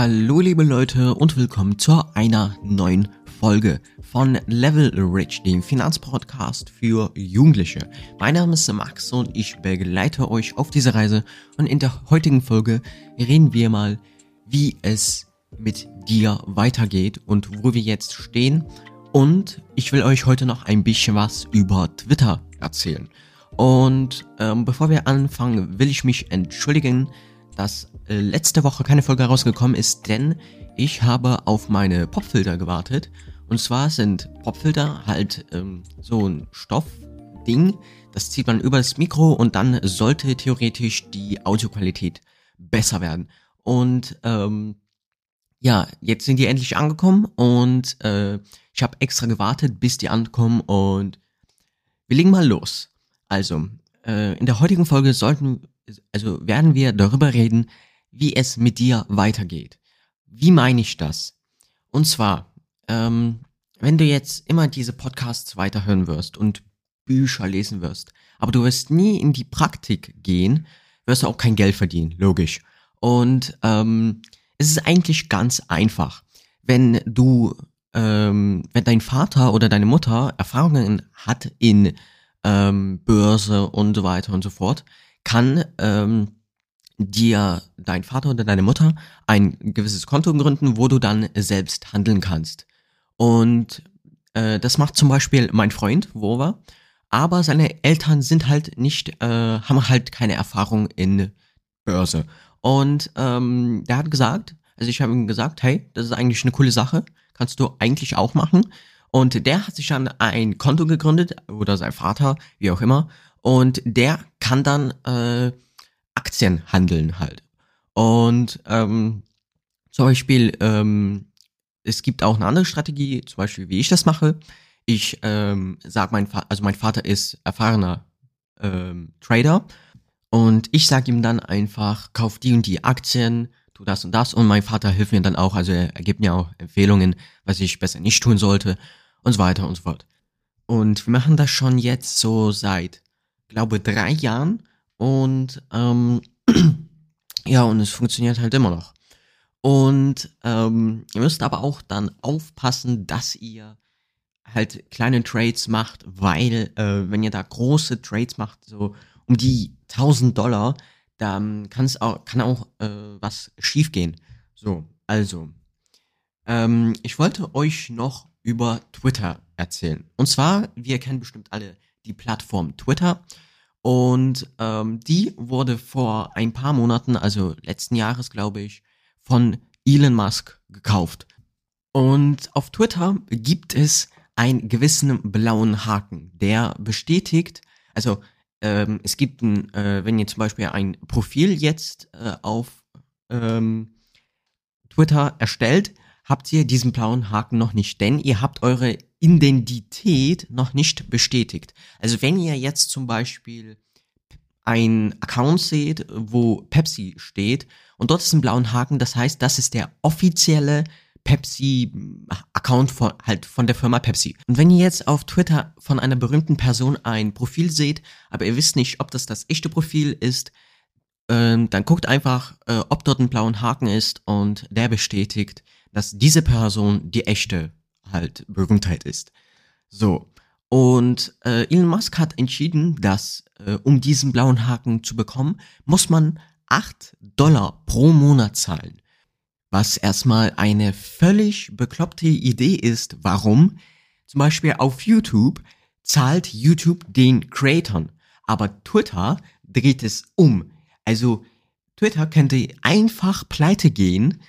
Hallo liebe Leute und willkommen zu einer neuen Folge von Level Rich, dem Finanzpodcast für Jugendliche. Mein Name ist Max und ich begleite euch auf dieser Reise und in der heutigen Folge reden wir mal, wie es mit dir weitergeht und wo wir jetzt stehen und ich will euch heute noch ein bisschen was über Twitter erzählen. Und ähm, bevor wir anfangen, will ich mich entschuldigen, dass äh, letzte Woche keine Folge rausgekommen ist, denn ich habe auf meine Popfilter gewartet. Und zwar sind Popfilter halt ähm, so ein Stoffding, das zieht man über das Mikro und dann sollte theoretisch die Audioqualität besser werden. Und ähm, ja, jetzt sind die endlich angekommen und äh, ich habe extra gewartet, bis die ankommen und wir legen mal los. Also, äh, in der heutigen Folge sollten also werden wir darüber reden, wie es mit dir weitergeht. Wie meine ich das? Und zwar, ähm, wenn du jetzt immer diese Podcasts weiterhören wirst und Bücher lesen wirst, aber du wirst nie in die Praktik gehen, wirst du auch kein Geld verdienen, logisch. Und ähm, es ist eigentlich ganz einfach. Wenn du, ähm, wenn dein Vater oder deine Mutter Erfahrungen hat in ähm, Börse und so weiter und so fort, kann ähm, dir dein Vater oder deine Mutter ein gewisses Konto gründen, wo du dann selbst handeln kannst. Und äh, das macht zum Beispiel mein Freund, Wova, aber seine Eltern sind halt nicht, äh, haben halt keine Erfahrung in Börse. Und ähm, der hat gesagt, also ich habe ihm gesagt, hey, das ist eigentlich eine coole Sache, kannst du eigentlich auch machen. Und der hat sich dann ein Konto gegründet, oder sein Vater, wie auch immer, und der kann dann äh, Aktien handeln halt. Und ähm, zum Beispiel, ähm, es gibt auch eine andere Strategie, zum Beispiel, wie ich das mache. Ich ähm, sag mein Vater, also mein Vater ist erfahrener ähm, Trader und ich sage ihm dann einfach, kauf die und die Aktien, tu das und das und mein Vater hilft mir dann auch, also er, er gibt mir auch Empfehlungen, was ich besser nicht tun sollte und so weiter und so fort. Und wir machen das schon jetzt so seit glaube, drei Jahren und ähm, ja, und es funktioniert halt immer noch. Und ähm, ihr müsst aber auch dann aufpassen, dass ihr halt kleine Trades macht, weil äh, wenn ihr da große Trades macht, so um die 1000 Dollar, dann kann es auch, kann auch äh, was schiefgehen. So, also, ähm, ich wollte euch noch über Twitter erzählen. Und zwar, wir kennen bestimmt alle die Plattform Twitter. Und ähm, die wurde vor ein paar Monaten, also letzten Jahres glaube ich, von Elon Musk gekauft. Und auf Twitter gibt es einen gewissen blauen Haken, der bestätigt, also ähm, es gibt ein, äh, wenn ihr zum Beispiel ein Profil jetzt äh, auf ähm, Twitter erstellt, habt ihr diesen blauen Haken noch nicht, denn ihr habt eure Identität noch nicht bestätigt. Also wenn ihr jetzt zum Beispiel ein Account seht, wo Pepsi steht und dort ist ein blauen Haken, das heißt, das ist der offizielle Pepsi-Account von, halt von der Firma Pepsi. Und wenn ihr jetzt auf Twitter von einer berühmten Person ein Profil seht, aber ihr wisst nicht, ob das das echte Profil ist, ähm, dann guckt einfach, äh, ob dort ein blauen Haken ist und der bestätigt, dass diese Person die echte halt Berühmtheit ist. So. Und äh, Elon Musk hat entschieden, dass äh, um diesen blauen Haken zu bekommen, muss man 8 Dollar pro Monat zahlen. Was erstmal eine völlig bekloppte Idee ist. Warum? Zum Beispiel auf YouTube zahlt YouTube den Creatoren, aber Twitter dreht es um. Also Twitter könnte einfach pleite gehen,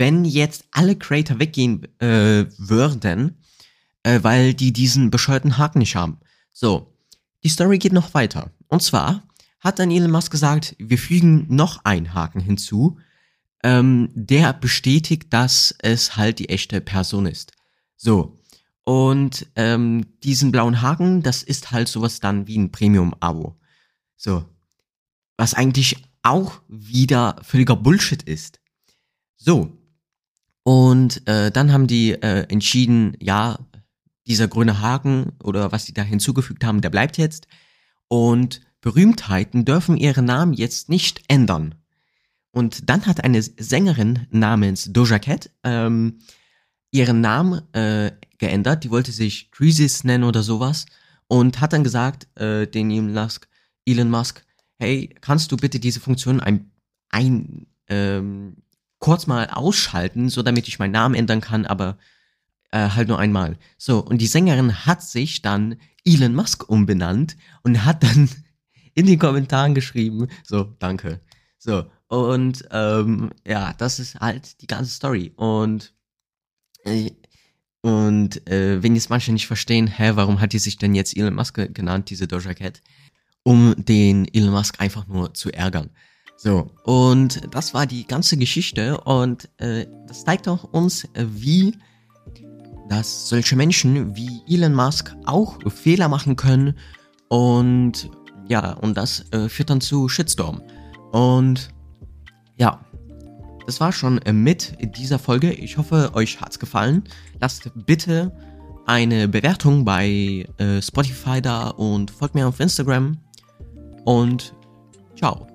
wenn jetzt alle Creator weggehen äh, würden, äh, weil die diesen bescheuerten Haken nicht haben. So, die Story geht noch weiter. Und zwar hat dann Elon Musk gesagt, wir fügen noch einen Haken hinzu, ähm, der bestätigt, dass es halt die echte Person ist. So. Und ähm, diesen blauen Haken, das ist halt sowas dann wie ein Premium-Abo. So. Was eigentlich auch wieder völliger Bullshit ist. So, und äh, dann haben die äh, entschieden, ja, dieser grüne Haken oder was sie da hinzugefügt haben, der bleibt jetzt. Und Berühmtheiten dürfen ihre Namen jetzt nicht ändern. Und dann hat eine Sängerin namens Doja Cat ähm, ihren Namen äh, geändert. Die wollte sich Crisis nennen oder sowas. Und hat dann gesagt, äh, den Elon Musk, Elon Musk, hey, kannst du bitte diese Funktion ein, ein ähm, kurz mal ausschalten, so damit ich meinen Namen ändern kann, aber äh, halt nur einmal. So, und die Sängerin hat sich dann Elon Musk umbenannt und hat dann in den Kommentaren geschrieben, so, danke. So, und ähm, ja, das ist halt die ganze Story. Und äh, und äh, wenn jetzt manche nicht verstehen, hä, warum hat die sich denn jetzt Elon Musk genannt, diese Doja Cat? Um den Elon Musk einfach nur zu ärgern. So, und das war die ganze Geschichte und äh, das zeigt auch uns, äh, wie dass solche Menschen wie Elon Musk auch Fehler machen können und ja, und das äh, führt dann zu Shitstorm. Und ja, das war schon äh, mit dieser Folge. Ich hoffe, euch hat's gefallen. Lasst bitte eine Bewertung bei äh, Spotify da und folgt mir auf Instagram. Und ciao.